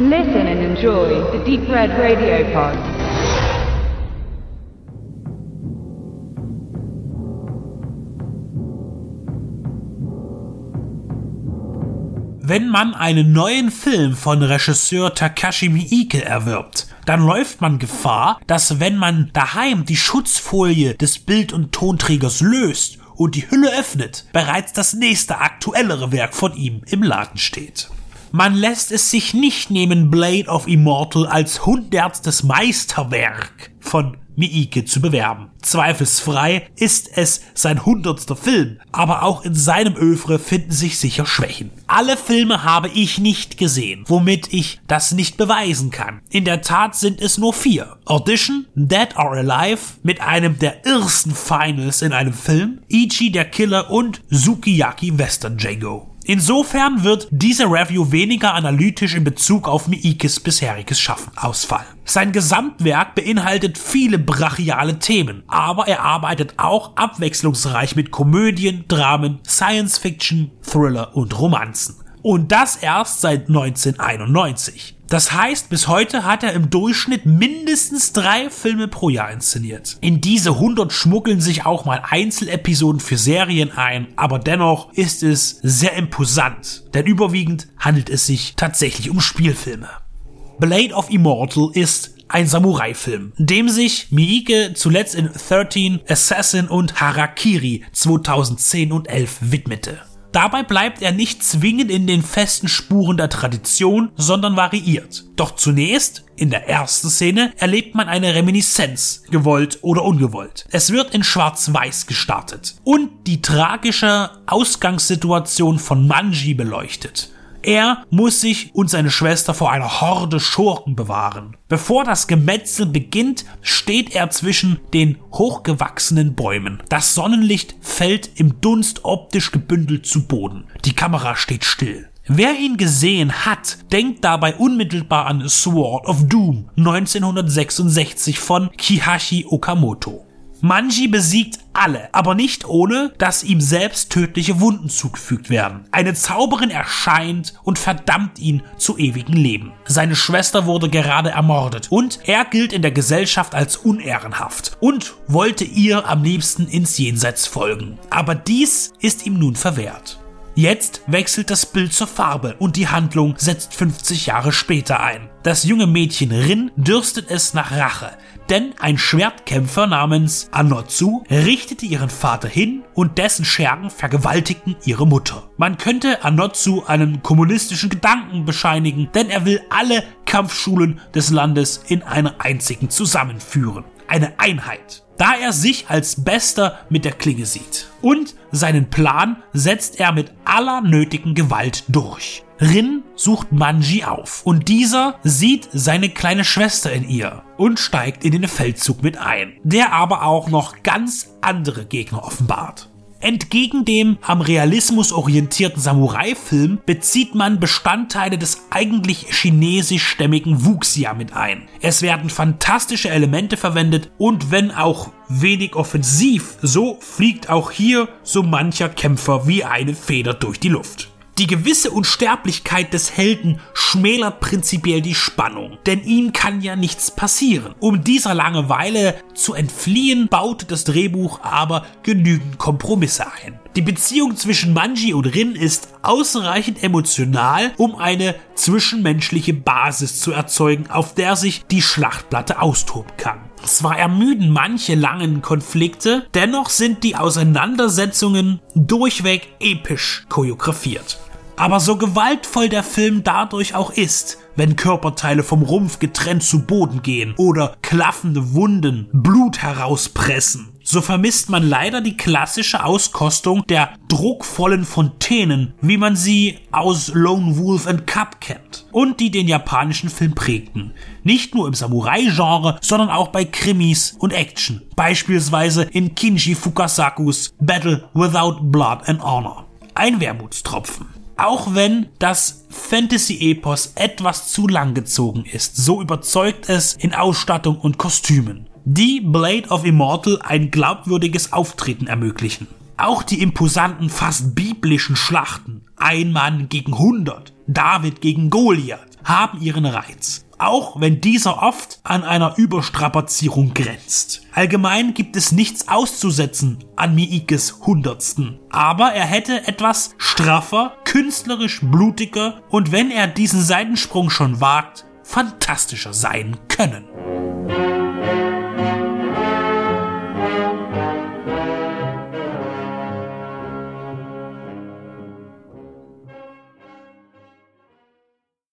Listen and enjoy the Deep Red Radio Pod. Wenn man einen neuen Film von Regisseur Takashi Miike erwirbt, dann läuft man Gefahr, dass wenn man daheim die Schutzfolie des Bild- und Tonträgers löst und die Hülle öffnet, bereits das nächste aktuellere Werk von ihm im Laden steht. Man lässt es sich nicht nehmen, Blade of Immortal als hundertstes Meisterwerk von Miike zu bewerben. Zweifelsfrei ist es sein hundertster Film, aber auch in seinem Övre finden sich sicher Schwächen. Alle Filme habe ich nicht gesehen, womit ich das nicht beweisen kann. In der Tat sind es nur vier. Audition, Dead or Alive mit einem der ersten Finals in einem Film, Ichi der Killer und Sukiyaki Western Django. Insofern wird diese Review weniger analytisch in Bezug auf Miikes bisheriges Schaffen ausfallen. Sein Gesamtwerk beinhaltet viele brachiale Themen, aber er arbeitet auch abwechslungsreich mit Komödien, Dramen, Science Fiction, Thriller und Romanzen. Und das erst seit 1991. Das heißt, bis heute hat er im Durchschnitt mindestens drei Filme pro Jahr inszeniert. In diese 100 schmuggeln sich auch mal Einzelepisoden für Serien ein, aber dennoch ist es sehr imposant, denn überwiegend handelt es sich tatsächlich um Spielfilme. Blade of Immortal ist ein Samurai-Film, dem sich Miike zuletzt in 13, Assassin und Harakiri 2010 und 11 widmete. Dabei bleibt er nicht zwingend in den festen Spuren der Tradition, sondern variiert. Doch zunächst, in der ersten Szene, erlebt man eine Reminiszenz, gewollt oder ungewollt. Es wird in Schwarz-Weiß gestartet und die tragische Ausgangssituation von Manji beleuchtet. Er muss sich und seine Schwester vor einer Horde Schurken bewahren. Bevor das Gemetzel beginnt, steht er zwischen den hochgewachsenen Bäumen. Das Sonnenlicht fällt im Dunst optisch gebündelt zu Boden. Die Kamera steht still. Wer ihn gesehen hat, denkt dabei unmittelbar an Sword of Doom 1966 von Kihashi Okamoto. Manji besiegt alle, aber nicht ohne, dass ihm selbst tödliche Wunden zugefügt werden. Eine Zauberin erscheint und verdammt ihn zu ewigem Leben. Seine Schwester wurde gerade ermordet und er gilt in der Gesellschaft als unehrenhaft und wollte ihr am liebsten ins Jenseits folgen. Aber dies ist ihm nun verwehrt. Jetzt wechselt das Bild zur Farbe und die Handlung setzt 50 Jahre später ein. Das junge Mädchen Rin dürstet es nach Rache, denn ein Schwertkämpfer namens Anotsu richtete ihren Vater hin und dessen Schergen vergewaltigten ihre Mutter. Man könnte Anotsu einen kommunistischen Gedanken bescheinigen, denn er will alle Kampfschulen des Landes in einer einzigen zusammenführen. Eine Einheit da er sich als Bester mit der Klinge sieht. Und seinen Plan setzt er mit aller nötigen Gewalt durch. Rin sucht Manji auf und dieser sieht seine kleine Schwester in ihr und steigt in den Feldzug mit ein, der aber auch noch ganz andere Gegner offenbart. Entgegen dem am Realismus orientierten Samurai-Film bezieht man Bestandteile des eigentlich chinesischstämmigen Wuxia mit ein. Es werden fantastische Elemente verwendet und wenn auch wenig offensiv, so fliegt auch hier so mancher Kämpfer wie eine Feder durch die Luft. Die gewisse Unsterblichkeit des Helden schmälert prinzipiell die Spannung, denn ihm kann ja nichts passieren. Um dieser Langeweile zu entfliehen, baute das Drehbuch aber genügend Kompromisse ein. Die Beziehung zwischen Manji und Rin ist ausreichend emotional, um eine zwischenmenschliche Basis zu erzeugen, auf der sich die Schlachtplatte austoben kann. Zwar ermüden manche langen Konflikte, dennoch sind die Auseinandersetzungen durchweg episch choreografiert. Aber so gewaltvoll der Film dadurch auch ist, wenn Körperteile vom Rumpf getrennt zu Boden gehen oder klaffende Wunden Blut herauspressen, so vermisst man leider die klassische Auskostung der druckvollen Fontänen, wie man sie aus Lone Wolf and Cub kennt und die den japanischen Film prägten. Nicht nur im Samurai-Genre, sondern auch bei Krimis und Action. Beispielsweise in Kinji Fukasakus Battle Without Blood and Honor. Ein Wermutstropfen. Auch wenn das Fantasy-Epos etwas zu lang gezogen ist, so überzeugt es in Ausstattung und Kostümen, die Blade of Immortal ein glaubwürdiges Auftreten ermöglichen. Auch die imposanten, fast biblischen Schlachten, ein Mann gegen 100, David gegen Goliath, haben ihren Reiz auch wenn dieser oft an einer Überstrapazierung grenzt. Allgemein gibt es nichts auszusetzen an Miikes Hundertsten, aber er hätte etwas straffer, künstlerisch blutiger und wenn er diesen Seitensprung schon wagt, fantastischer sein können.